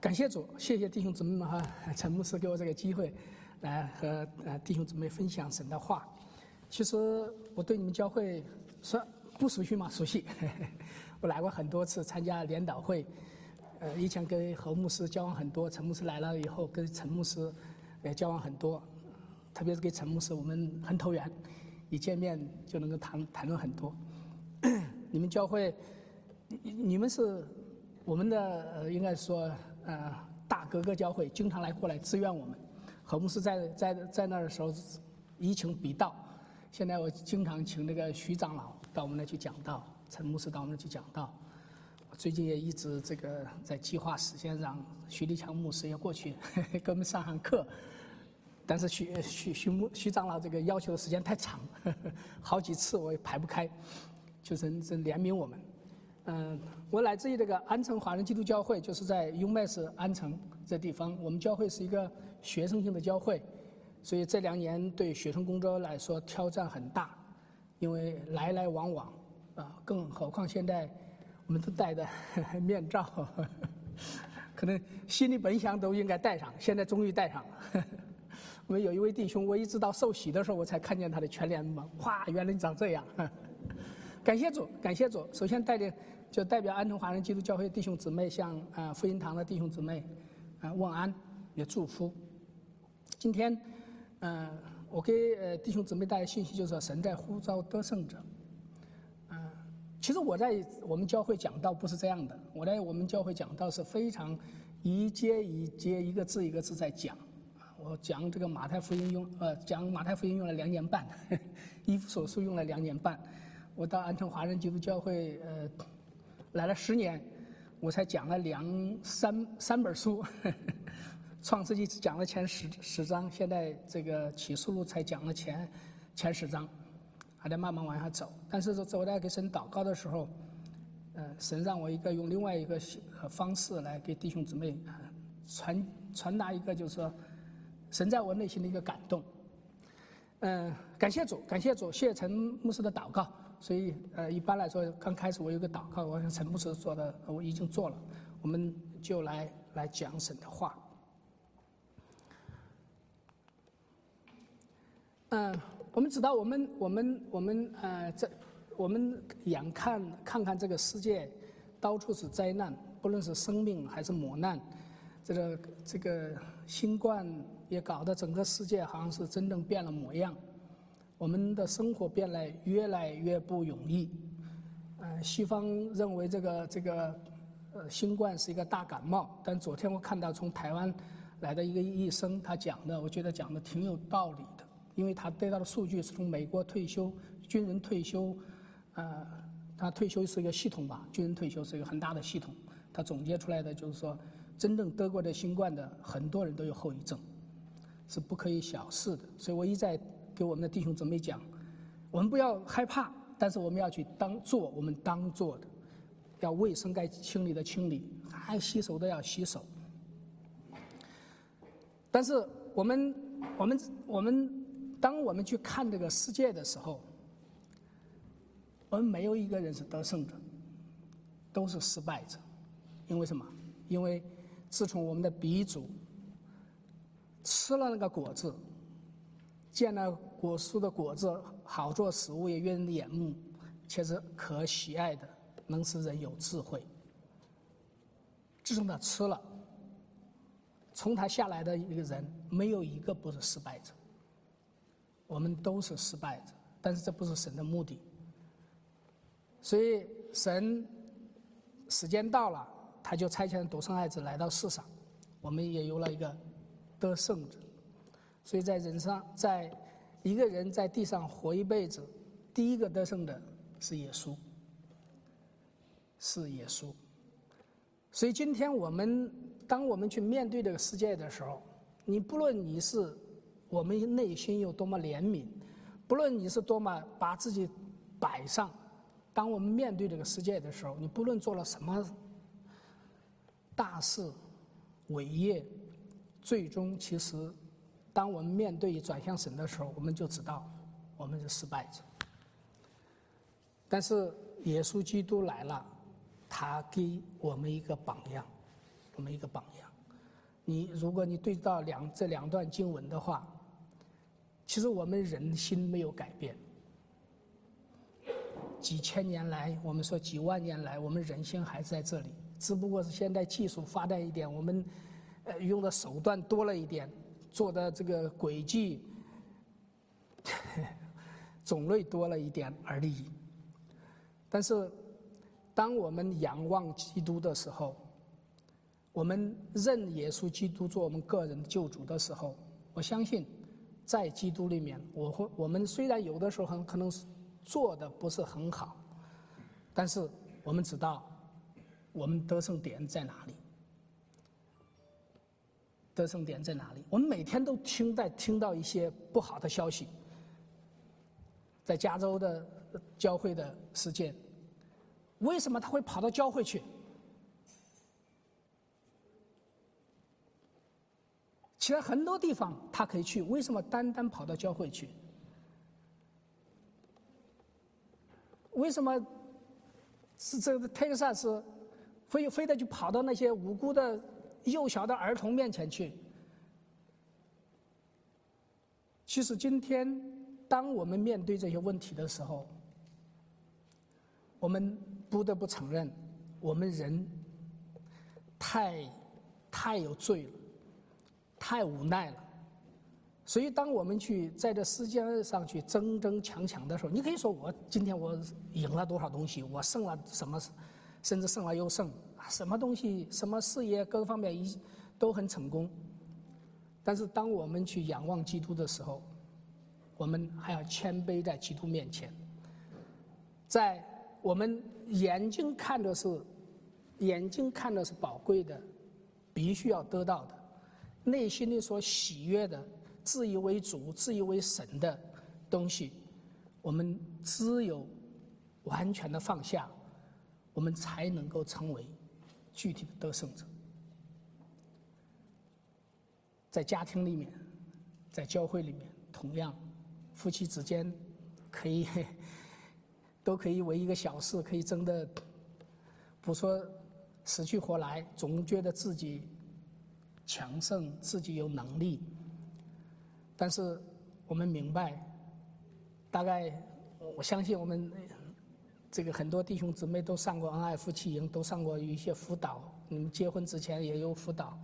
感谢主，谢谢弟兄姊妹们哈，陈牧师给我这个机会，来和呃弟兄姊妹分享神的话。其实我对你们教会说不熟悉嘛？熟悉，我来过很多次参加联导会，呃，以前跟何牧师交往很多，陈牧师来了以后跟陈牧师也交往很多，特别是跟陈牧师我们很投缘，一见面就能够谈谈论很多。你们教会，你你们是我们的呃，应该说呃大哥哥教会，经常来过来支援我们。何牧师在在在那儿的时候，移情必道。现在我经常请那个徐长老到我们那去讲道，陈牧师到我们那去讲道。最近也一直这个在计划实现，让徐立强牧师也过去 给我们上上课。但是徐徐徐牧徐长老这个要求的时间太长，好几次我也排不开。就是是怜悯我们，嗯，我来自于这个安城华人基督教会，就是在 Umass 安城这地方。我们教会是一个学生性的教会，所以这两年对学生工作来说挑战很大，因为来来往往，啊，更何况现在我们都戴着 面罩，可能心里本想都应该戴上，现在终于戴上了。我们有一位弟兄，我一直到受洗的时候我才看见他的全脸嘛，哇，原来你长这样。感谢主，感谢主。首先带领，就代表安城华人基督教会弟兄姊妹向啊福音堂的弟兄姊妹啊问安，也祝福。今天，嗯，我给呃弟兄姊妹带来信息，就是说神在呼召得胜者。嗯，其实我在我们教会讲道不是这样的，我在我们教会讲道是非常一节一节、一个字一个字在讲。我讲这个马太福音用呃讲马太福音用了两年半，衣服手术用了两年半。我到安城华人基督教会，呃，来了十年，我才讲了两三三本书，《创世纪》只讲了前十十章，现在这个启示录才讲了前前十章，还在慢慢往下走。但是说我在给神祷告的时候，呃，神让我一个用另外一个方式来给弟兄姊妹传传达一个，就是说，神在我内心的一个感动。嗯，感谢主，感谢主，谢谢陈牧师的祷告。所以，呃，一般来说，刚开始我有个祷告，我想陈牧师做的，我已经做了，我们就来来讲神的话。嗯，我们知道，我们我们我们呃，这我们眼看看看这个世界，到处是灾难，不论是生命还是磨难，这个这个新冠也搞得整个世界好像是真正变了模样。我们的生活变得越来越不容易。呃，西方认为这个这个呃新冠是一个大感冒，但昨天我看到从台湾来的一个医生，他讲的，我觉得讲的挺有道理的，因为他得到的数据是从美国退休军人退休，呃，他退休是一个系统吧，军人退休是一个很大的系统，他总结出来的就是说，真正得过的新冠的很多人都有后遗症，是不可以小视的，所以我一再。给我们的弟兄姊妹讲，我们不要害怕，但是我们要去当做我们当做的，要卫生该清理的清理，该洗手的要洗手。但是我们我们我们当我们去看这个世界的时候，我们没有一个人是得胜者，都是失败者。因为什么？因为自从我们的鼻祖吃了那个果子。见了果树的果子好做食物，也悦人的眼目，且是可喜爱的，能使人有智慧。自从他吃了，从他下来的一个人，没有一个不是失败者。我们都是失败者，但是这不是神的目的。所以神时间到了，他就差遣独生爱子来到世上，我们也有了一个得胜者。所以在人上，在一个人在地上活一辈子，第一个得胜的是耶稣，是耶稣。所以今天我们，当我们去面对这个世界的时候，你不论你是我们内心有多么怜悯，不论你是多么把自己摆上，当我们面对这个世界的时候，你不论做了什么大事、伟业，最终其实。当我们面对转向神的时候，我们就知道我们是失败者。但是耶稣基督来了，他给我们一个榜样，我们一个榜样。你如果你对照两这两段经文的话，其实我们人心没有改变。几千年来，我们说几万年来，我们人心还是在这里，只不过是现在技术发达一点，我们呃用的手段多了一点，做的这个轨迹 种类多了一点而已。但是，当我们仰望基督的时候，我们认耶稣基督做我们个人救主的时候，我相信，在基督里面，我会我们虽然有的时候很可能是。做的不是很好，但是我们知道，我们得胜点在哪里？得胜点在哪里？我们每天都听在听到一些不好的消息，在加州的教会的事件，为什么他会跑到教会去？其他很多地方他可以去，为什么单单跑到教会去？为什么是这个特萨斯非非得就跑到那些无辜的幼小的儿童面前去？其实今天，当我们面对这些问题的时候，我们不得不承认，我们人太太有罪了，太无奈了。所以，当我们去在这世界上去争争抢抢的时候，你可以说我今天我赢了多少东西，我胜了什么，甚至胜了又胜，什么东西、什么事业各个方面一都很成功。但是，当我们去仰望基督的时候，我们还要谦卑在基督面前，在我们眼睛看的是眼睛看的是宝贵的，必须要得到的，内心里所喜悦的。自以为主、自以为神的东西，我们只有完全的放下，我们才能够成为具体的得胜者。在家庭里面，在教会里面，同样，夫妻之间可以都可以为一个小事可以争得不说死去活来，总觉得自己强盛，自己有能力。但是我们明白，大概我相信我们这个很多弟兄姊妹都上过恩爱夫妻营，都上过一些辅导。你们结婚之前也有辅导。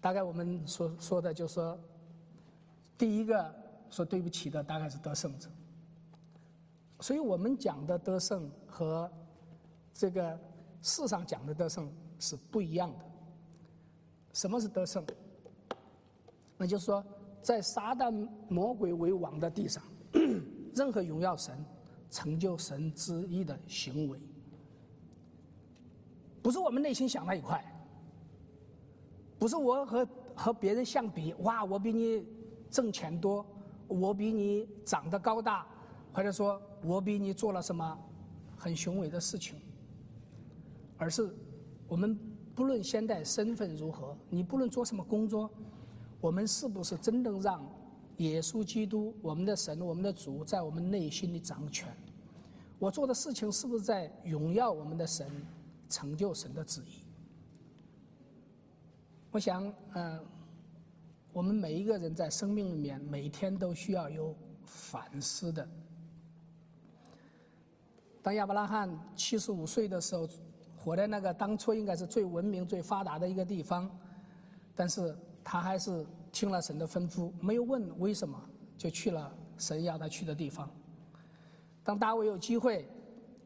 大概我们说说的就是说，第一个说对不起的大概是得胜者。所以我们讲的得胜和这个世上讲的得胜是不一样的。什么是得胜？那就是说。在撒旦魔鬼为王的地上，任何荣耀神、成就神之意的行为，不是我们内心想那一块，不是我和和别人相比，哇，我比你挣钱多，我比你长得高大，或者说我比你做了什么很雄伟的事情，而是我们不论现在身份如何，你不论做什么工作。我们是不是真正让耶稣基督、我们的神、我们的主在我们内心里掌权？我做的事情是不是在荣耀我们的神、成就神的旨意？我想，嗯，我们每一个人在生命里面每天都需要有反思的。当亚伯拉罕七十五岁的时候，活在那个当初应该是最文明、最发达的一个地方，但是。他还是听了神的吩咐，没有问为什么，就去了神要他去的地方。当大卫有机会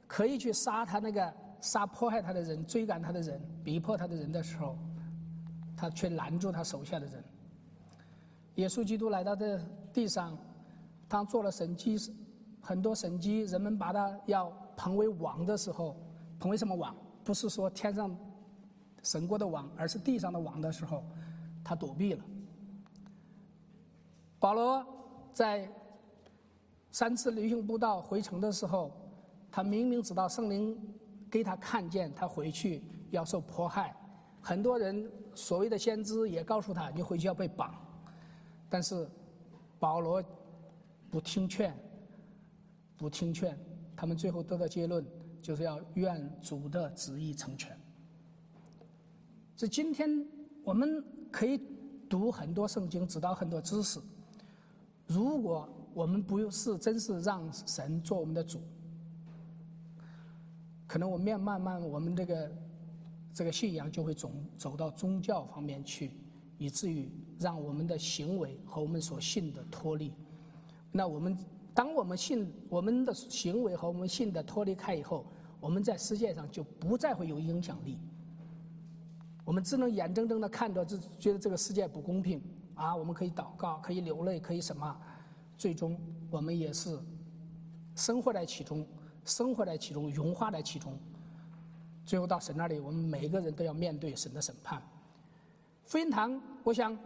可以去杀他那个杀迫害他的人、追赶他的人、逼迫他的人的时候，他却拦住他手下的人。耶稣基督来到这地上，他做了神迹，很多神迹，人们把他要捧为王的时候，捧为什么王？不是说天上神国的王，而是地上的王的时候。他躲避了。保罗在三次旅行步道回城的时候，他明明知道圣灵给他看见，他回去要受迫害。很多人所谓的先知也告诉他，你回去要被绑。但是保罗不听劝，不听劝，他们最后得到结论，就是要愿主的旨意成全。这今天。我们可以读很多圣经，知道很多知识。如果我们不是真是让神做我们的主，可能我们慢慢我们这个这个信仰就会走走到宗教方面去，以至于让我们的行为和我们所信的脱离。那我们当我们信我们的行为和我们信的脱离开以后，我们在世界上就不再会有影响力。我们只能眼睁睁的看着，这觉得这个世界不公平啊！我们可以祷告，可以流泪，可以什么？最终我们也是生活在其中，生活在其中，融化在其中。最后到神那里，我们每一个人都要面对神的审判。福音堂，我想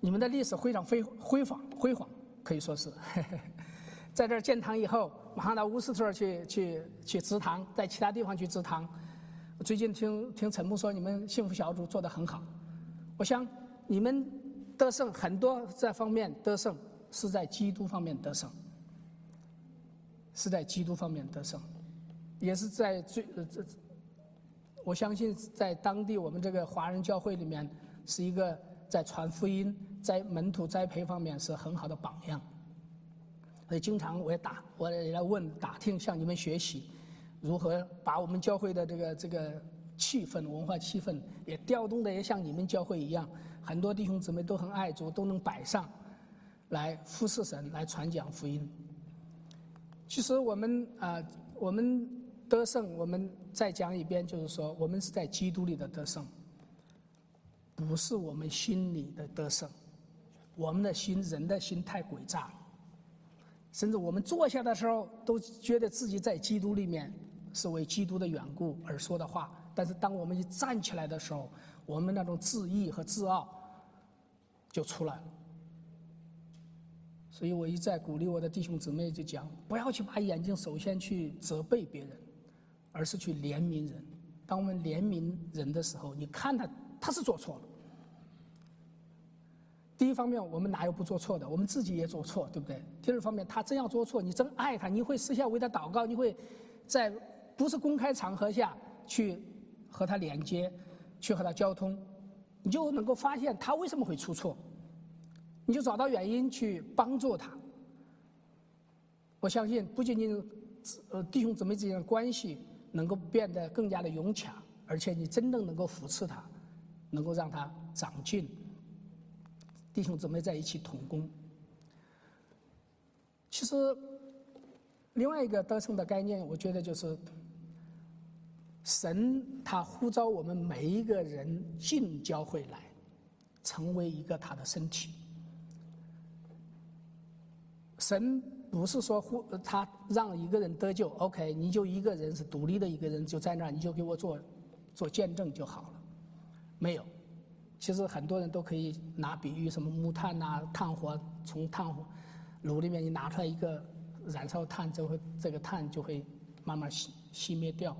你们的历史非常辉辉煌，辉煌可以说是，在这儿建堂以后，马上到乌斯特去去去祠堂，在其他地方去祠堂。最近听听陈牧说，你们幸福小组做得很好。我想你们得胜很多这方面得胜是在基督方面得胜，是在基督方面得胜，也是在最这。我相信在当地我们这个华人教会里面是一个在传福音、在门徒栽培方面是很好的榜样。所以经常我也打我也来问打听向你们学习。如何把我们教会的这个这个气氛、文化气氛也调动的也像你们教会一样，很多弟兄姊妹都很爱主，都能摆上，来服侍神，来传讲福音。其实我们啊，我们得胜，我们再讲一遍，就是说，我们是在基督里的得胜，不是我们心里的得胜。我们的心，人的心太诡诈了，甚至我们坐下的时候，都觉得自己在基督里面。是为基督的缘故而说的话，但是当我们一站起来的时候，我们那种自义和自傲就出来了。所以我一再鼓励我的弟兄姊妹就讲：不要去把眼睛首先去责备别人，而是去怜悯人。当我们怜悯人的时候，你看他他是做错了。第一方面，我们哪有不做错的？我们自己也做错，对不对？第二方面，他真要做错，你真爱他，你会私下为他祷告，你会在。不是公开场合下去和他连接，去和他交通，你就能够发现他为什么会出错，你就找到原因去帮助他。我相信不仅仅呃弟兄姊妹之间的关系能够变得更加的融洽，而且你真正能够扶持他，能够让他长进。弟兄姊妹在一起同工。其实另外一个得胜的概念，我觉得就是。神他呼召我们每一个人进教会来，成为一个他的身体。神不是说呼他让一个人得救，OK，你就一个人是独立的一个人，就在那儿你就给我做做见证就好了。没有，其实很多人都可以拿比喻，什么木炭呐，炭火从炭火炉里面你拿出来一个燃烧炭，就会这个炭就会慢慢熄熄灭掉。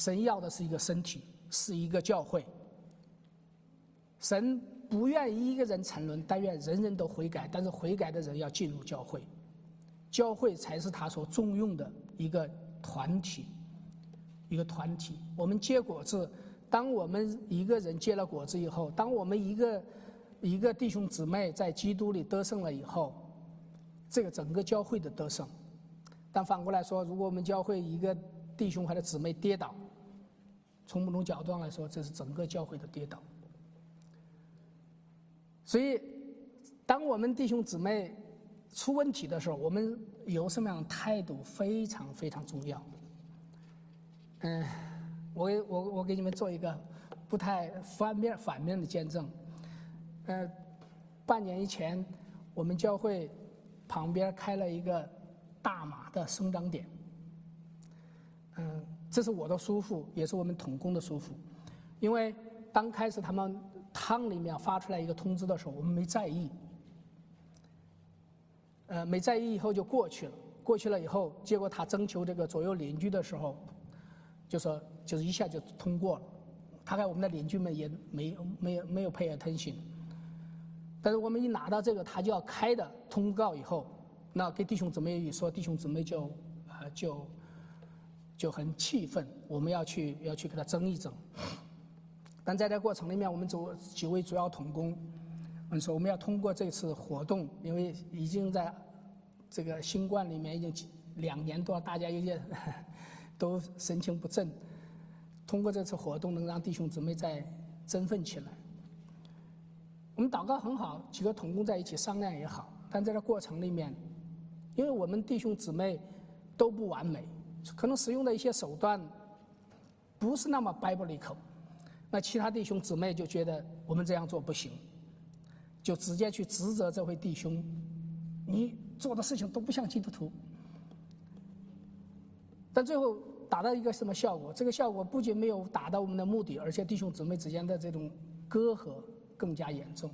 神要的是一个身体，是一个教会。神不愿一个人沉沦，但愿人人都悔改。但是悔改的人要进入教会，教会才是他所重用的一个团体，一个团体。我们结果子，当我们一个人结了果子以后，当我们一个一个弟兄姊妹在基督里得胜了以后，这个整个教会的得胜。但反过来说，如果我们教会一个弟兄或者姊妹跌倒，从某种角度上来说，这是整个教会的跌倒。所以，当我们弟兄姊妹出问题的时候，我们有什么样的态度非常非常重要。嗯，我给我我给你们做一个不太反面反面的见证。呃，半年以前，我们教会旁边开了一个大马的生长点。嗯。这是我的叔父，也是我们统工的叔父。因为刚开始他们汤里面发出来一个通知的时候，我们没在意。呃，没在意以后就过去了。过去了以后，结果他征求这个左右邻居的时候，就说就是一下就通过了。大概我们的邻居们也没没有没有配合腾讯。但是我们一拿到这个他就要开的通告以后，那给弟兄姊妹一说，弟兄姊妹就呃就。就很气愤，我们要去要去给他争一争。但在这过程里面，我们主几位主要同工，我们说我们要通过这次活动，因为已经在这个新冠里面已经两年多，大家有些 都神情不振。通过这次活动，能让弟兄姊妹再振奋起来。我们祷告很好，几个同工在一起商量也好，但在这过程里面，因为我们弟兄姊妹都不完美，可能使用的一些手段不是那么 biblical，那其他弟兄姊妹就觉得我们这样做不行，就直接去指责这位弟兄，你做的事情都不像基督徒。但最后。达到一个什么效果？这个效果不仅没有达到我们的目的，而且弟兄姊妹之间的这种隔阂更加严重。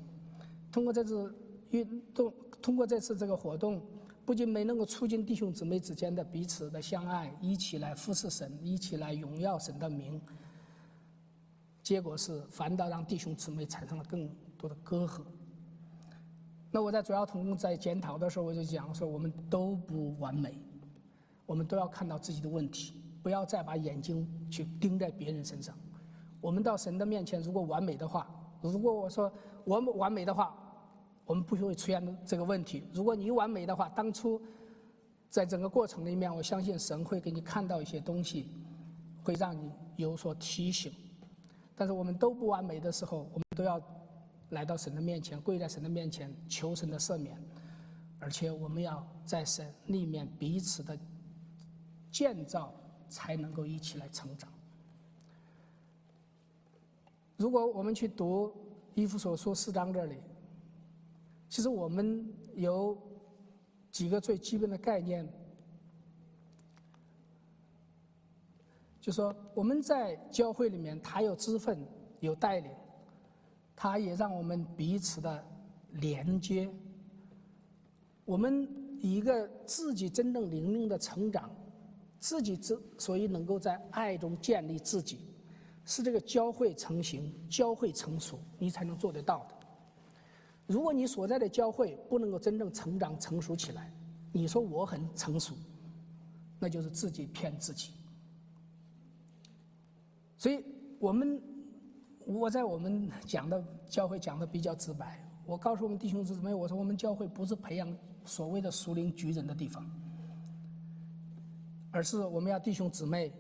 通过这次运动，通过这次这个活动，不仅没能够促进弟兄姊妹之间的彼此的相爱，一起来服侍神，一起来荣耀神的名，结果是反倒让弟兄姊妹产生了更多的隔阂。那我在主要同工在检讨的时候，我就讲说，我们都不完美，我们都要看到自己的问题。不要再把眼睛去盯在别人身上。我们到神的面前，如果完美的话，如果我说我完美的话，我们不会出现这个问题。如果你完美的话，当初在整个过程里面，我相信神会给你看到一些东西，会让你有所提醒。但是我们都不完美的时候，我们都要来到神的面前，跪在神的面前求神的赦免，而且我们要在神里面彼此的建造。才能够一起来成长。如果我们去读《伊夫所书》四章这里，其实我们有几个最基本的概念，就说我们在教会里面，他有资分，有带领，他也让我们彼此的连接。我们一个自己真正灵命的成长。自己之所以能够在爱中建立自己，是这个教会成型、教会成熟，你才能做得到的。如果你所在的教会不能够真正成长成熟起来，你说我很成熟，那就是自己骗自己。所以，我们我在我们讲的教会讲的比较直白，我告诉我们弟兄姊妹，我说我们教会不是培养所谓的熟龄局人的地方。而是我们要弟兄姊妹，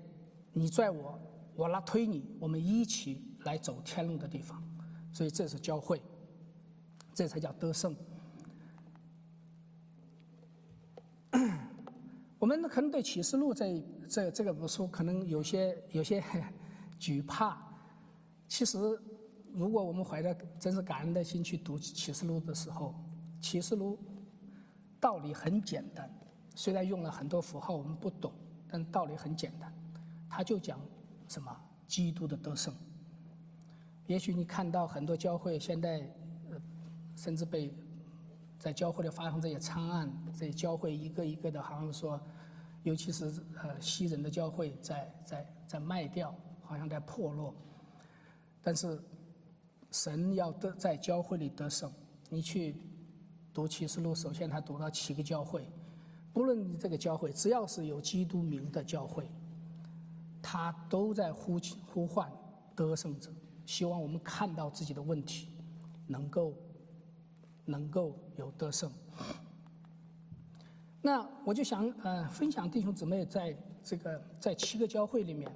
你拽我，我拉推你，我们一起来走天路的地方。所以这是教会，这才叫得胜。我们可能对启示录这这这个书可能有些有些 惧怕。其实，如果我们怀着真是感恩的心去读启示录的时候，启示录道理很简单，虽然用了很多符号我们不懂。但道理很简单，他就讲什么基督的得胜。也许你看到很多教会现在，甚至被在教会里发生这些惨案，这些教会一个一个的，好像说，尤其是呃西人的教会在在在卖掉，好像在破落。但是神要得在教会里得胜，你去读启示录，首先他读到七个教会。不论这个教会，只要是有基督名的教会，他都在呼呼唤得胜者，希望我们看到自己的问题，能够能够有得胜。那我就想呃分享弟兄姊妹在这个在七个教会里面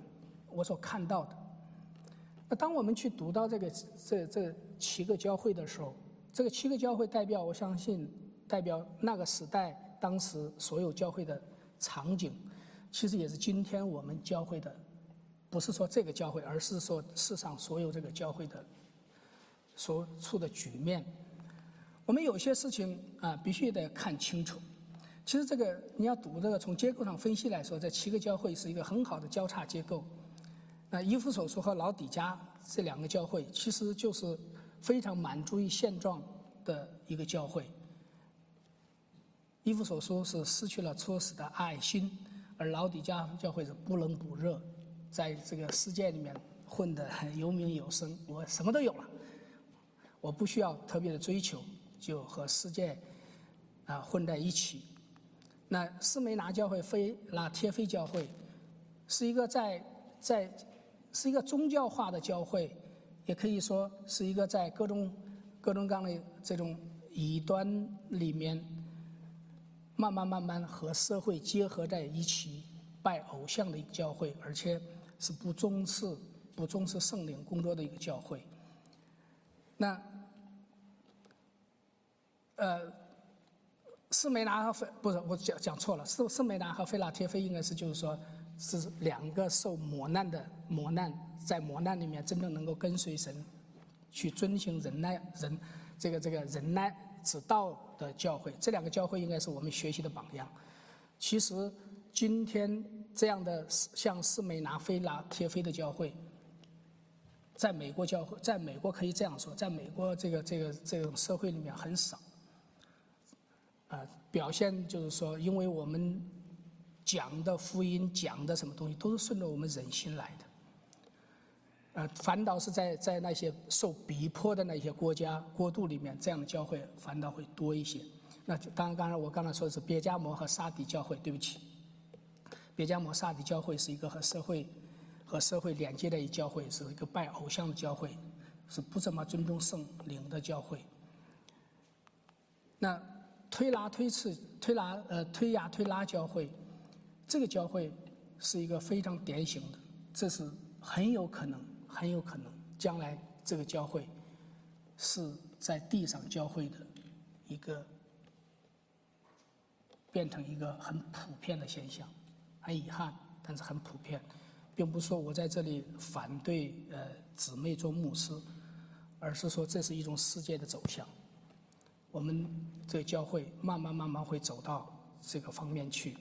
我所看到的。那当我们去读到这个这这七个教会的时候，这个七个教会代表，我相信代表那个时代。当时所有教会的场景，其实也是今天我们教会的，不是说这个教会，而是说世上所有这个教会的所处的局面。我们有些事情啊，必须得看清楚。其实这个你要读这个，从结构上分析来说，这七个教会是一个很好的交叉结构。那伊夫所说和老底家这两个教会，其实就是非常满足于现状的一个教会。伊夫所说是失去了初始的爱心，而老底家教会是不冷不热，在这个世界里面混得有名有声。我什么都有了，我不需要特别的追求，就和世界啊混在一起。那斯梅拿教会、菲拉铁菲教会，是一个在在是一个宗教化的教会，也可以说是一个在各种各种各样的这种异端里面，慢慢慢慢和社会结合在一起拜偶像的一个教会，而且是不重视不重视圣灵工作的一个教会。那呃，斯梅拿和菲不是我讲讲错了，斯斯梅拿和菲拉铁菲应该是就是说是两个受磨难的磨难。在磨难里面，真正能够跟随神，去遵循忍耐人这个这个忍耐之道的教会，这两个教会应该是我们学习的榜样。其实今天这样的像斯美拿菲拉铁菲的教会，在美国教会，在美国可以这样说，在美国这个这个这种社会里面很少。啊，表现就是说，因为我们讲的福音，讲的什么东西，都是顺着我们人心来的。呃，反倒是在在那些受逼迫的那些国家国度里面，这样的教会反倒会多一些。那就当然，刚才我刚才说的是别加摩和沙迪教会，对不起，别加摩沙迪教会是一个和社会和社会连接的一教会，是一个拜偶像的教会，是不怎么尊重圣灵的教会。那推拉推次推拉呃推压推拉教会，这个教会是一个非常典型的，这是很有可能。很有可能，将来这个教会是在地上教会的一个变成一个很普遍的现象。很遗憾，但是很普遍，并不是说我在这里反对呃姊妹做牧师，而是说这是一种世界的走向。我们这教会慢慢慢慢会走到这个方面去。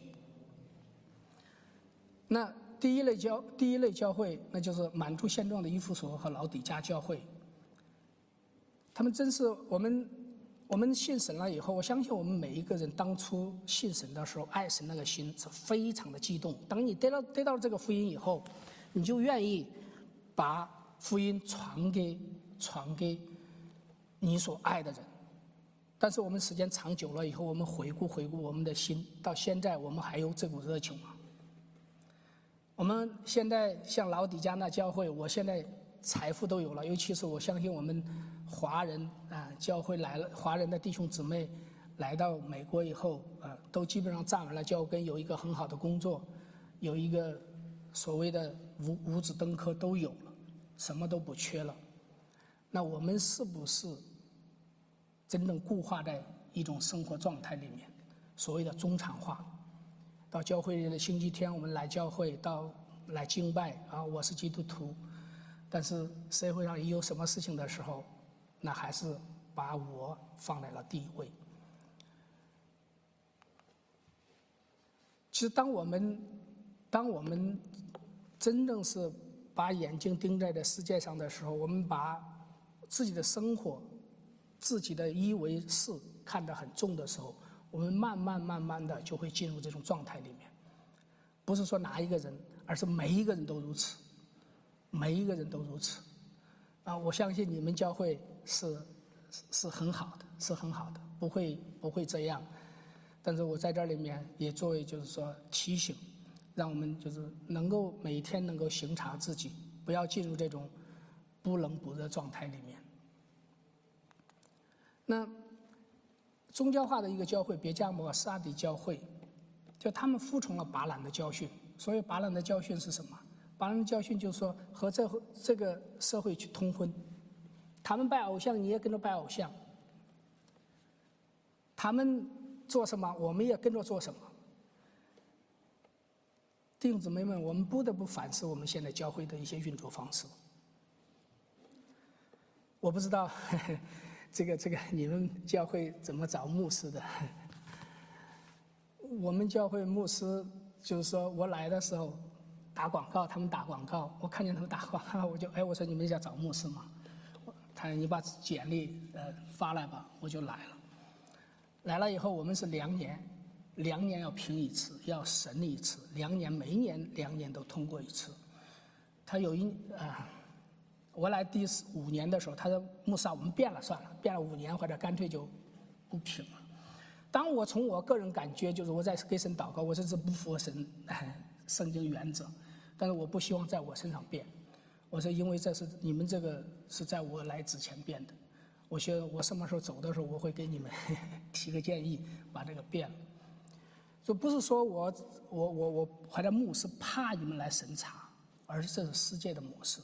那。第一类教第一类教会，那就是满足现状的伊夫所和老底家教会。他们真是我们我们信神了以后，我相信我们每一个人当初信神的时候，爱神那个心是非常的激动。当你得到得到这个福音以后，你就愿意把福音传给传给你所爱的人。但是我们时间长久了以后，我们回顾回顾我们的心，到现在我们还有这股热情吗？我们现在像老底家那教会，我现在财富都有了，尤其是我相信我们华人啊，教会来了，华人的弟兄姊妹来到美国以后啊，都基本上站稳了脚跟，有一个很好的工作，有一个所谓的五五子登科都有了，什么都不缺了。那我们是不是真正固化在一种生活状态里面？所谓的中产化？到教会的星期天，我们来教会，到来敬拜啊！我是基督徒，但是社会上一有什么事情的时候，那还是把我放在了第一位。其实，当我们当我们真正是把眼睛盯在这世界上的时候，我们把自己的生活、自己的一为四看得很重的时候。我们慢慢慢慢的就会进入这种状态里面，不是说哪一个人，而是每一个人都如此，每一个人都如此。啊，我相信你们教会是是很好的，是很好的，不会不会这样。但是我在这里面也作为就是说提醒，让我们就是能够每天能够行察自己，不要进入这种不冷不热状态里面。那。宗教化的一个教会，别加摩沙迪教会，就他们服从了巴兰的教训。所以巴兰的教训是什么？巴兰的教训就是说，和这这个社会去通婚。他们拜偶像，你也跟着拜偶像。他们做什么，我们也跟着做什么。弟兄姊妹们，我们不得不反思我们现在教会的一些运作方式。我不知道。这个这个，你们教会怎么找牧师的？我们教会牧师就是说我来的时候打广告，他们打广告，我看见他们打广告，我就哎，我说你们要找牧师吗？他你把简历呃发来吧，我就来了。来了以后，我们是两年，两年要评一次，要审理一次，两年每一年两年都通过一次。他有一啊。我来第四五年的时候，他说：“穆萨，我们变了算了，变了五年或者干脆就不评了。”当我从我个人感觉，就是我在给神祷告，我这是不符合神圣经原则，但是我不希望在我身上变，我说，因为这是你们这个是在我来之前变的。我说我什么时候走的时候，我会给你们 提个建议，把这个变了。就不是说我我我我怀着牧是怕你们来审查，而是这是世界的模式。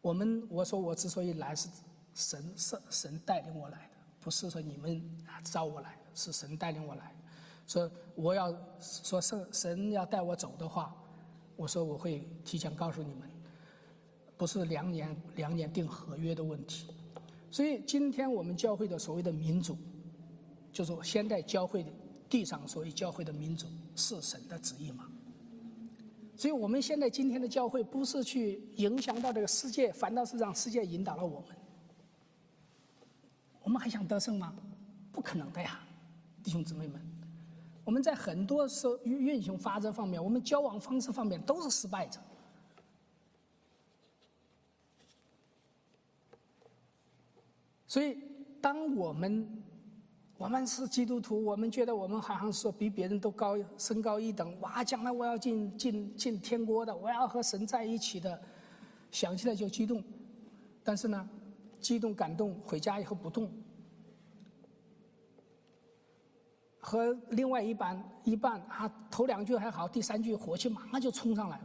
我们我说我之所以来是神神神带领我来的，不是说你们招我来，是神带领我来。说我要说神神要带我走的话，我说我会提前告诉你们，不是两年两年定合约的问题。所以今天我们教会的所谓的民主，就是现代教会地上所谓教会的民主是神的旨意吗？所以我们现在今天的教会不是去影响到这个世界，反倒是让世界引导了我们。我们还想得胜吗？不可能的呀，弟兄姊妹们，我们在很多时候运行法则方面，我们交往方式方面都是失败者。所以，当我们我们是基督徒，我们觉得我们好像说比别人都高身高一等，哇！将来我要进进进天国的，我要和神在一起的，想起来就激动。但是呢，激动感动，回家以后不动，和另外一半一半啊，头两句还好，第三句火气马上就冲上来了。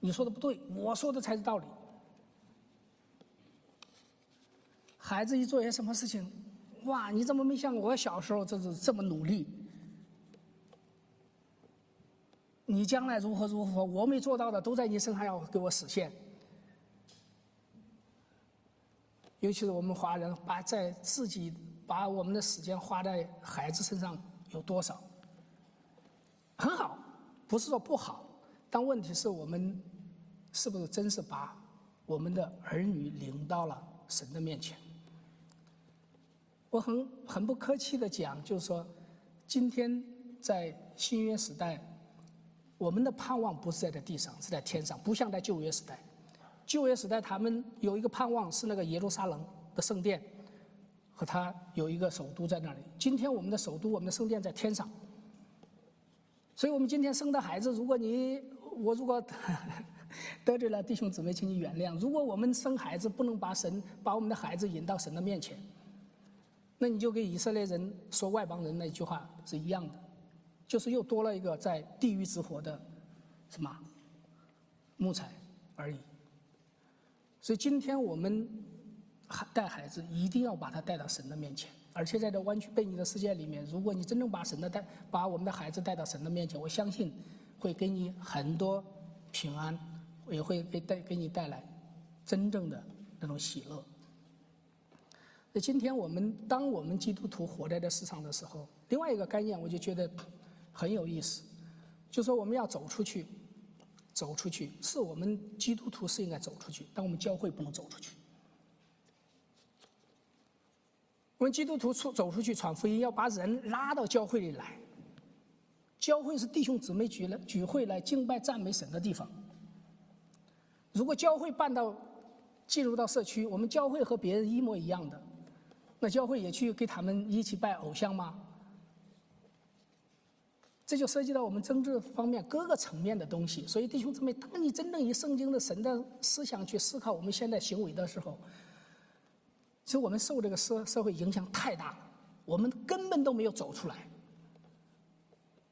你说的不对，我说的才是道理。孩子一做些什么事情，哇！你怎么没像我小时候这是这么努力？你将来如何如何？我没做到的都在你身上要给我实现。尤其是我们华人，把在自己把我们的时间花在孩子身上有多少？很好，不是说不好，但问题是我们是不是真是把我们的儿女领到了神的面前？我很很不客气的讲，就是说，今天在新约时代，我们的盼望不是在这地上，是在天上，不像在旧约时代。旧约时代他们有一个盼望是那个耶路撒冷的圣殿，和他有一个首都在那里。今天我们的首都，我们的圣殿在天上。所以我们今天生的孩子，如果你我如果 得罪了弟兄姊妹，请你原谅。如果我们生孩子不能把神把我们的孩子引到神的面前。那你就跟以色列人说外邦人那句话是一样的，就是又多了一个在地狱之火的什么木材而已。所以今天我们带孩子一定要把他带到神的面前，而且在这弯曲背逆的世界里面，如果你真正把神的带把我们的孩子带到神的面前，我相信会给你很多平安，也会给带给你带来真正的那种喜乐。那今天我们当我们基督徒活在这世上的时候，另外一个概念我就觉得很有意思，就说我们要走出去，走出去是我们基督徒是应该走出去，但我们教会不能走出去。我们基督徒出走出去传福音，要把人拉到教会里来。教会是弟兄姊妹聚来聚会来敬拜赞美神的地方。如果教会办到进入到社区，我们教会和别人一模一样的。那教会也去跟他们一起拜偶像吗？这就涉及到我们政治方面各个层面的东西。所以弟兄姊妹，当你真正以圣经的神的思想去思考我们现在行为的时候，其实我们受这个社社会影响太大了，我们根本都没有走出来。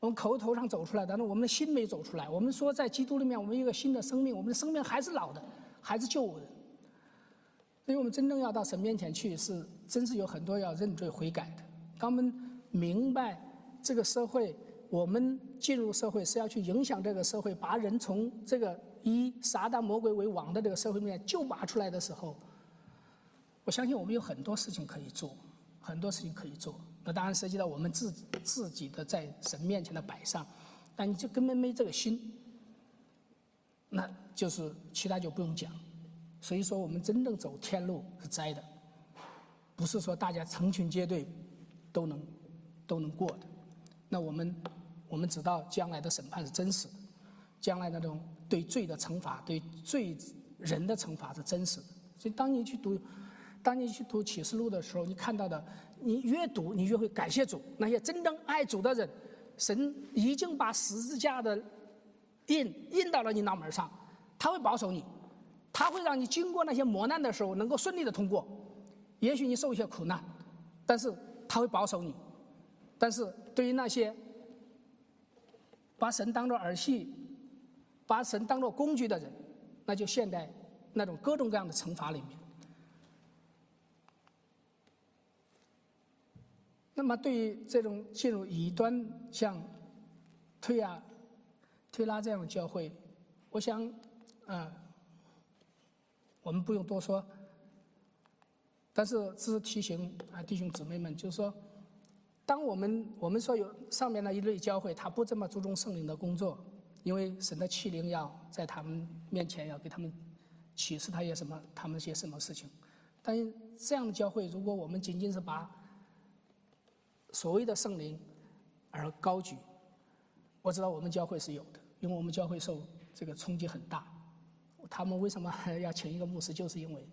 我们口头上走出来，但是我们的心没走出来。我们说在基督里面，我们有个新的生命，我们的生命还是老的，还是旧的。所以我们真正要到神面前去，是真是有很多要认罪悔改的。当我们明白这个社会，我们进入社会是要去影响这个社会，把人从这个以撒旦魔鬼为王的这个社会面救拔出来的时候，我相信我们有很多事情可以做，很多事情可以做。那当然涉及到我们自自己的在神面前的摆上，但你就根本没这个心，那就是其他就不用讲。所以说，我们真正走天路是栽的，不是说大家成群结队都能都能过的。那我们我们知道将来的审判是真实的，将来那种对罪的惩罚、对罪人的惩罚是真实的。所以，当你去读，当你去读启示录的时候，你看到的，你越读，你越会感谢主。那些真正爱主的人，神已经把十字架的印印到了你脑门上，他会保守你。他会让你经过那些磨难的时候能够顺利的通过。也许你受一些苦难，但是他会保守你。但是对于那些把神当作儿戏、把神当作工具的人，那就陷在那种各种各样的惩罚里面。那么，对于这种进入异端像推啊、推拉这样的教会，我想，啊，我们不用多说。但是，只是提醒啊，弟兄姊妹们，就是说，当我们我们说有上面那一类教会，他不这么注重圣灵的工作，因为神的欺凌要在他们面前要给他们启示他些什么，他们些什么事情。但是这样的教会，如果我们仅仅是把所谓的圣灵而高举，我知道我们教会是有的，因为我们教会受这个冲击很大。他们为什么 要请一个牧师？就是因为，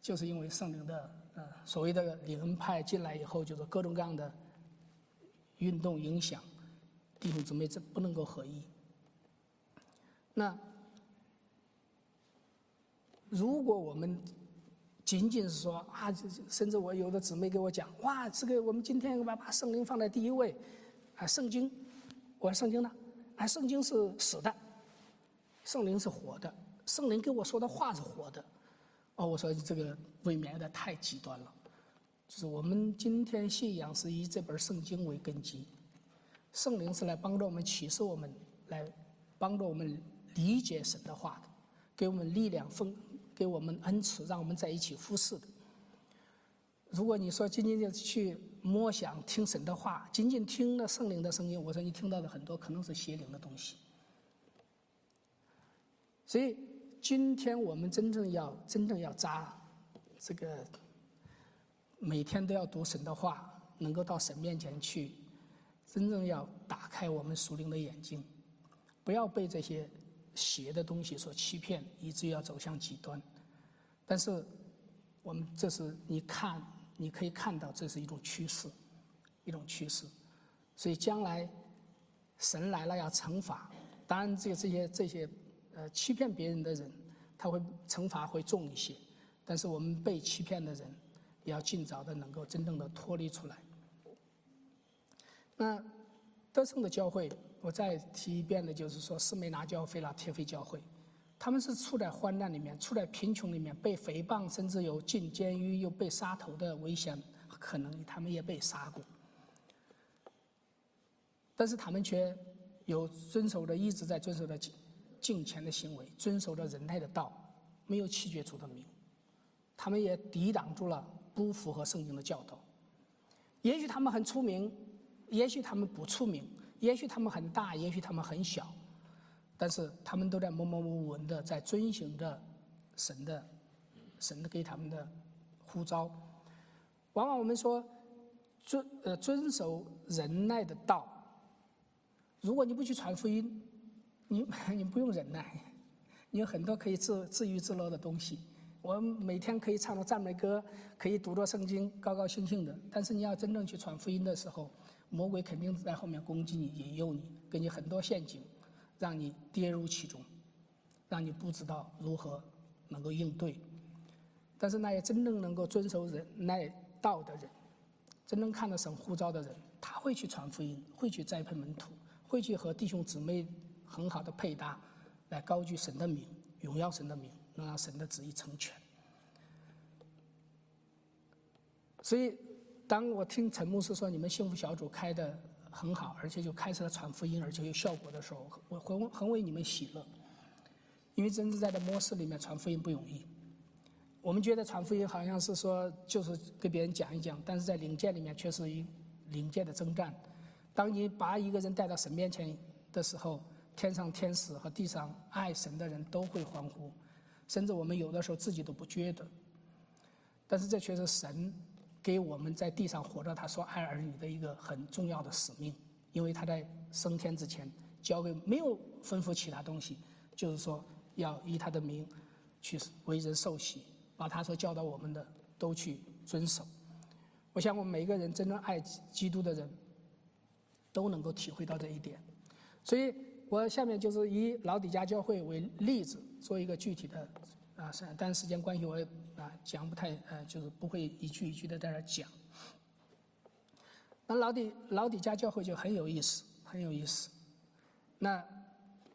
就是因为圣灵的呃所谓的灵恩派进来以后，就是各种各样的运动影响弟兄姊妹这不能够合一。那如果我们仅仅是说啊，甚至我有的姊妹给我讲，哇，这个我们今天把把圣灵放在第一位，啊，圣经，我说圣经呢，啊，圣经是死的，圣灵是活的，圣灵跟我说的话是活的，哦，我说这个未免有点太极端了，就是我们今天信仰是以这本圣经为根基，圣灵是来帮助我们启示我们，来帮助我们理解神的话的，给我们力量丰。给我们恩赐，让我们在一起服侍的。如果你说仅仅的去默想听神的话，仅仅听了圣灵的声音，我说你听到的很多可能是邪灵的东西。所以今天我们真正要真正要扎这个，每天都要读神的话，能够到神面前去，真正要打开我们属灵的眼睛，不要被这些。邪的东西所欺骗，以至于要走向极端。但是，我们这是你看，你可以看到这是一种趋势，一种趋势。所以将来神来了要惩罚，当然这这些这些呃欺骗别人的人，他会惩罚会重一些。但是我们被欺骗的人，也要尽早的能够真正的脱离出来。那得胜的教会。我再提一遍的就是说，斯梅拿教、菲拉铁菲教会，他们是处在患难里面，处在贫穷里面，被诽谤，甚至有进监狱、又被杀头的危险，可能他们也被杀过。但是他们却有遵守的一直在遵守的敬虔的行为，遵守着仁爱的道，没有弃绝主的名。他们也抵挡住了不符合圣经的教导。也许他们很出名，也许他们不出名。也许他们很大，也许他们很小，但是他们都在默默无闻的在遵循着神的神的给他们的呼召。往往我们说遵呃遵守忍耐的道，如果你不去传福音，你 你不用忍耐，你有很多可以自自娱自乐的东西。我每天可以唱着赞美歌，可以读着圣经，高高兴兴的。但是你要真正去传福音的时候，魔鬼肯定在后面攻击你、引诱你，给你很多陷阱，让你跌入其中，让你不知道如何能够应对。但是那些真正能够遵守忍耐道的人，真正看到神呼召的人，他会去传福音，会去栽培门徒，会去和弟兄姊妹很好的配搭，来高举神的名，荣耀神的名，能让神的旨意成全。所以。当我听陈牧师说你们幸福小组开的很好，而且就开始了传福音，而且有效果的时候，我很很为你们喜乐。因为真正在这模式里面传福音不容易。我们觉得传福音好像是说就是给别人讲一讲，但是在灵界里面却是一灵界的征战。当你把一个人带到神面前的时候，天上天使和地上爱神的人都会欢呼，甚至我们有的时候自己都不觉得。但是这却是神。给我们在地上活着，他说爱儿女的一个很重要的使命，因为他在升天之前交给没有吩咐其他东西，就是说要以他的名去为人受洗，把他所教导我们的都去遵守。我想我们每一个人真正爱基督的人，都能够体会到这一点。所以我下面就是以老底家教会为例子，做一个具体的啊，是，但时间关系，我也啊讲不太呃，就是不会一句一句的在那讲。那老底老底家教会就很有意思，很有意思。那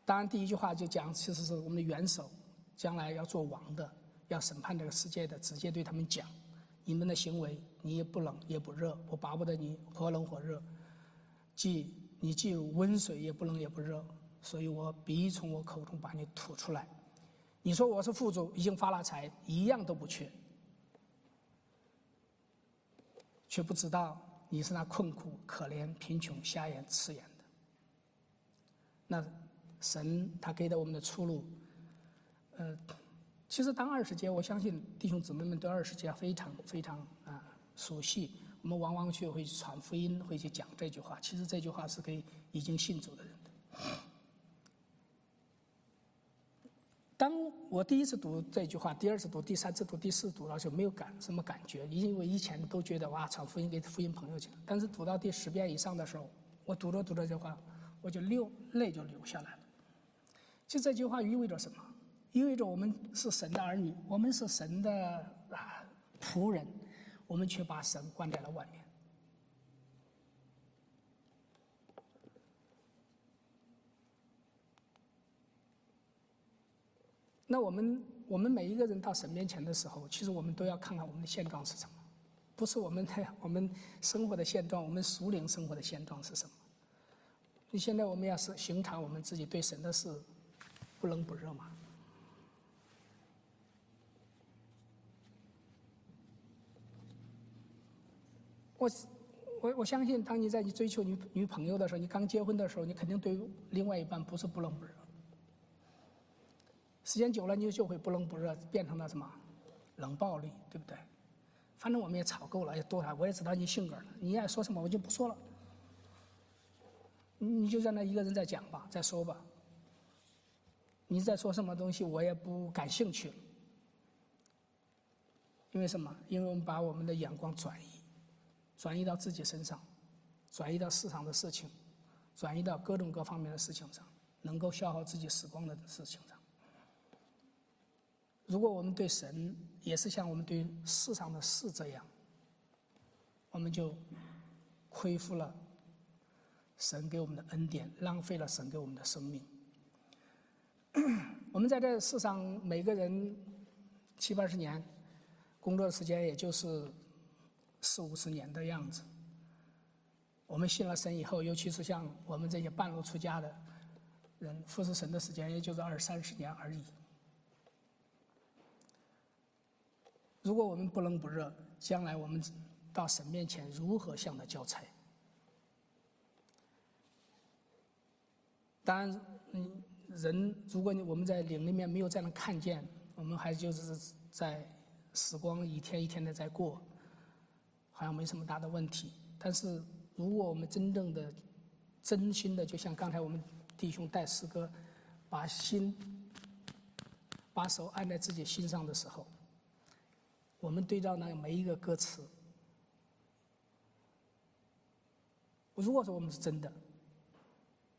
当然第一句话就讲，其实是我们的元首将来要做王的，要审判这个世界的，直接对他们讲：你们的行为，你也不冷也不热，我巴不得你火冷火热，既你既温水也不冷也不热，所以我必从我口中把你吐出来。你说我是富足，已经发了财，一样都不缺，却不知道你是那困苦、可怜、贫穷、瞎眼、赤眼的。那神他给的我们的出路，呃，其实当二十节，我相信弟兄姊妹们对二十节非常非常啊熟悉。我们往往去会传福音，会去讲这句话。其实这句话是给已经信主的人的。当我第一次读这句话，第二次读，第三次读，第四读，而且没有感什么感觉，因为以前都觉得哇，传福音给福音朋友去了。但是读到第十遍以上的时候，我读着读着这话，我就流泪就流下来了。就这句话意味着什么？意味着我们是神的儿女，我们是神的啊仆人，我们却把神关在了外面。那我们我们每一个人到神面前的时候，其实我们都要看看我们的现状是什么，不是我们的我们生活的现状，我们熟灵生活的现状是什么？你现在我们要是寻常我们自己对神的事不冷不热嘛？我我我相信，当你在你追求女女朋友的时候，你刚结婚的时候，你肯定对另外一半不是不冷不热。时间久了，你就会不冷不热，变成了什么冷暴力，对不对？反正我们也吵够了，也多少，我也知道你性格了。你爱说什么，我就不说了。你就让那一个人在讲吧，再说吧。你在说什么东西，我也不感兴趣了。因为什么？因为我们把我们的眼光转移，转移到自己身上，转移到市场的事情，转移到各种各方面的事情上，能够消耗自己时光的事情上。如果我们对神也是像我们对世上的事这样，我们就亏负了神给我们的恩典，浪费了神给我们的生命。我们在这世上每个人七八十年工作的时间，也就是四五十年的样子。我们信了神以后，尤其是像我们这些半路出家的人，服侍神的时间也就是二三十年而已。如果我们不冷不热，将来我们到神面前如何向他交差？当然，嗯，人如果你我们在灵里面没有这样看见，我们还就是在时光一天一天的在过，好像没什么大的问题。但是如果我们真正的、真心的，就像刚才我们弟兄带诗歌，把心、把手按在自己心上的时候。我们对照那每一个歌词，如果说我们是真的，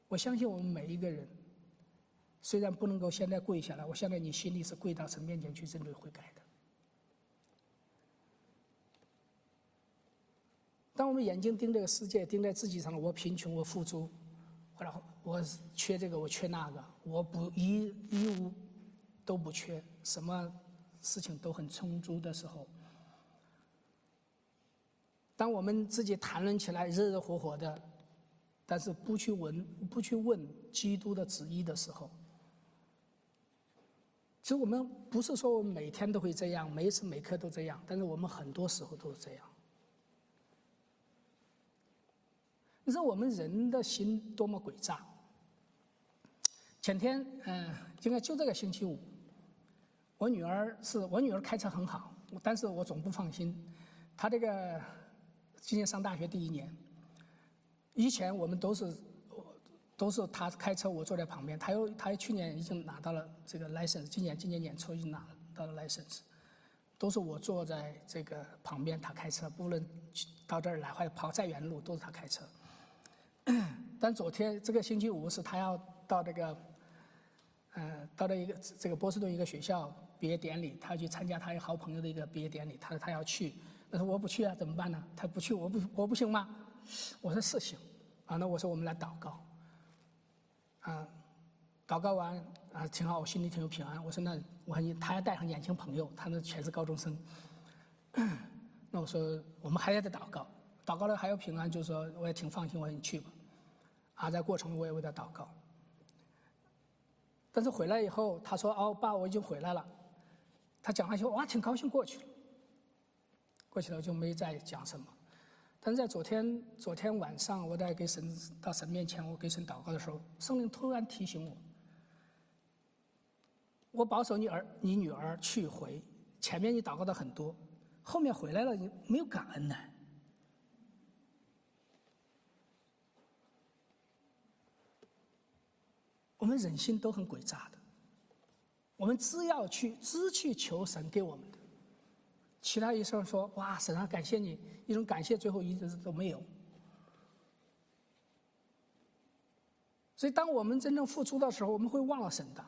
我相信我们每一个人，虽然不能够现在跪下来，我相信你心里是跪到神面前去认罪悔改的。当我们眼睛盯这个世界，盯在自己上了，我贫穷，我富足，或者我缺这个，我缺那个，我不一一无都不缺，什么？事情都很充足的时候，当我们自己谈论起来热热火火的，但是不去问、不去问基督的旨意的时候，其实我们不是说我们每天都会这样，每时每刻都这样，但是我们很多时候都是这样。你说我们人的心多么诡诈？前天，嗯，应该就这个星期五。我女儿是我女儿开车很好，但是我总不放心。她这个今年上大学第一年，以前我们都是都是她开车，我坐在旁边。她又她去年已经拿到了这个 license，今年今年年初已经拿到了 license，都是我坐在这个旁边，她开车，不论到这儿来或者跑再远的路都是她开车。但昨天这个星期五是她要到这个，呃，到了一个这个波士顿一个学校。毕业典礼，他要去参加他一个好朋友的一个毕业典礼，他说他要去，他说我不去啊，怎么办呢？他不去，我不我不行吗？我说是行，啊，那我说我们来祷告，啊，祷告完啊挺好，我心里挺有平安。我说那我说你他要带上年轻朋友，他那全是高中生，那我说我们还要再祷告，祷告了还有平安，就是说我也挺放心，我说你去吧，啊，在过程中我也为他祷告。但是回来以后，他说：“哦，爸，我已经回来了。”他讲完以后，哇，挺高兴，过去了。过去了就没再讲什么。但是在昨天，昨天晚上我在给神到神面前，我给神祷告的时候，圣灵突然提醒我：“我保守你儿，你女儿去回，前面你祷告的很多，后面回来了，你没有感恩呢。”我们人心都很诡诈的，我们只要去只去求神给我们的，其他医生说哇神啊感谢你，一种感谢最后一直都没有。所以当我们真正付出的时候，我们会忘了神的；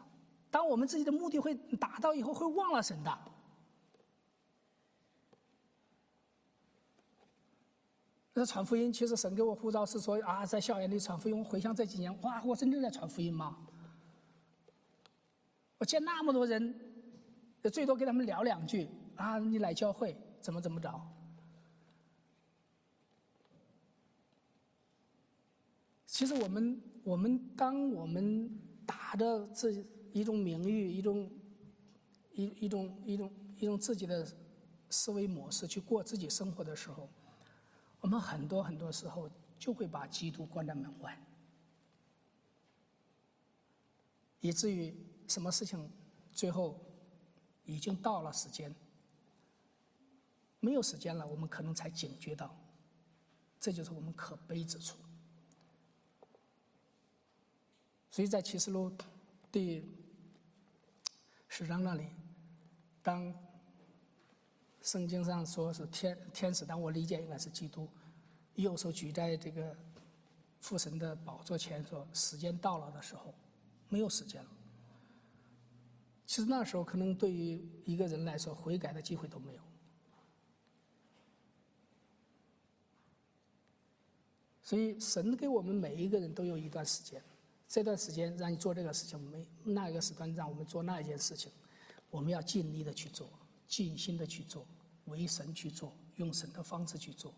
当我们自己的目的会达到以后，会忘了神的。那传福音，其实神给我护照是说啊，在校园里传福音。回想这几年，哇，我真正在传福音吗？我见那么多人，最多跟他们聊两句啊，你来教会怎么怎么着？其实我们，我们当我们打着这一种名誉，一种一一种一种一种自己的思维模式去过自己生活的时候。我们很多很多时候就会把基督关在门外，以至于什么事情最后已经到了时间，没有时间了，我们可能才警觉到，这就是我们可悲之处。所以在启示录第十章那里，当。圣经上说是天天使，但我理解应该是基督，右手举在这个父神的宝座前，说时间到了的时候，没有时间了。其实那时候可能对于一个人来说，悔改的机会都没有。所以神给我们每一个人都有一段时间，这段时间让你做这个事情，没那一个时段让我们做那一件事情，我们要尽力的去做。尽心的去做，为神去做，用神的方式去做。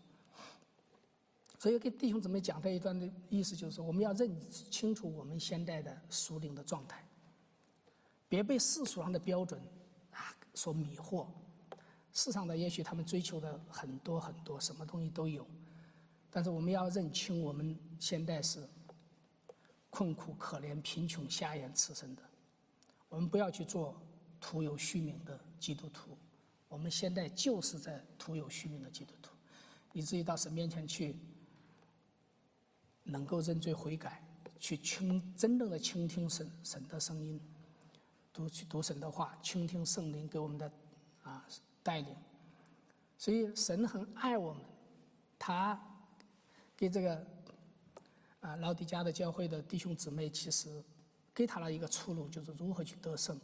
所以给弟兄姊妹讲这一段的意思，就是说我们要认清楚我们现在的属灵的状态，别被世俗上的标准啊所迷惑。世上的也许他们追求的很多很多，什么东西都有，但是我们要认清我们现在是困苦、可怜、贫穷、瞎眼、赤身的，我们不要去做徒有虚名的基督徒。我们现在就是在徒有虚名的基督徒，以至于到神面前去，能够认罪悔改，去倾真正的倾听神神的声音，读去读神的话，倾听圣灵给我们的啊带领。所以神很爱我们，他给这个啊老底家的教会的弟兄姊妹，其实给他了一个出路，就是如何去得胜。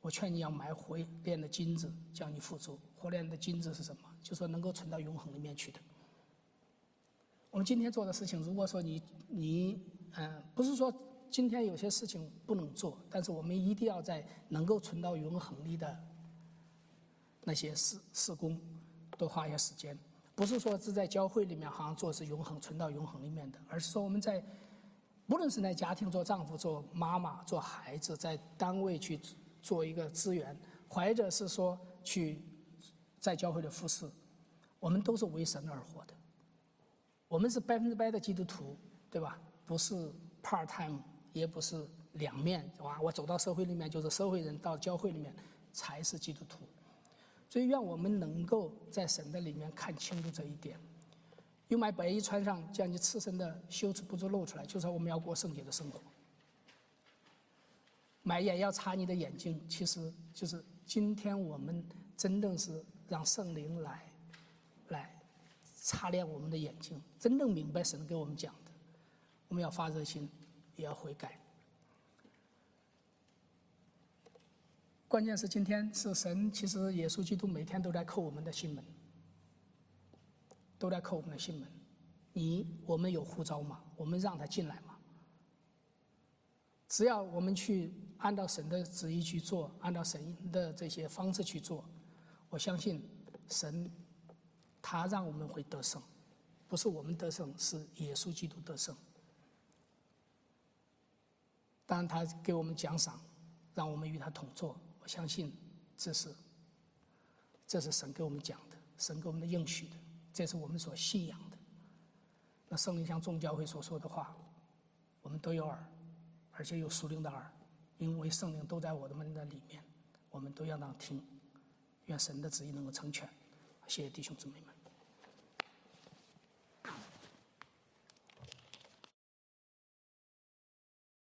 我劝你要买火炼的金子，叫你付出。火炼的金子是什么？就说能够存到永恒里面去的。我们今天做的事情，如果说你你嗯，不是说今天有些事情不能做，但是我们一定要在能够存到永恒里的那些事事工，多花一些时间。不是说是在教会里面好像做是永恒存到永恒里面的，而是说我们在，不论是在家庭做丈夫、做妈妈、做孩子，在单位去。做一个资源，或者是说去在教会的服侍，我们都是为神而活的。我们是百分之百的基督徒，对吧？不是 part time，也不是两面，哇！我走到社会里面就是社会人，到教会里面才是基督徒。所以，愿我们能够在神的里面看清楚这一点。又买白衣穿上，将你赤身的羞耻不足露出来，就说我们要过圣洁的生活。买眼药擦你的眼睛，其实就是今天我们真正是让圣灵来，来擦亮我们的眼睛，真正明白神给我们讲的。我们要发热心，也要悔改。关键是今天是神，其实耶稣基督每天都在叩我们的心门，都在叩我们的心门。你我们有呼召吗？我们让他进来吗？只要我们去按照神的旨意去做，按照神的这些方式去做，我相信神他让我们会得胜，不是我们得胜，是耶稣基督得胜。当然，他给我们奖赏，让我们与他同坐。我相信这是这是神给我们讲的，神给我们的应许的，这是我们所信仰的。那圣灵像众教会所说的话，我们都有耳。而且有属灵的耳，因为圣灵都在我们的里面，我们都要当听，愿神的旨意能够成全。谢谢弟兄姊妹们。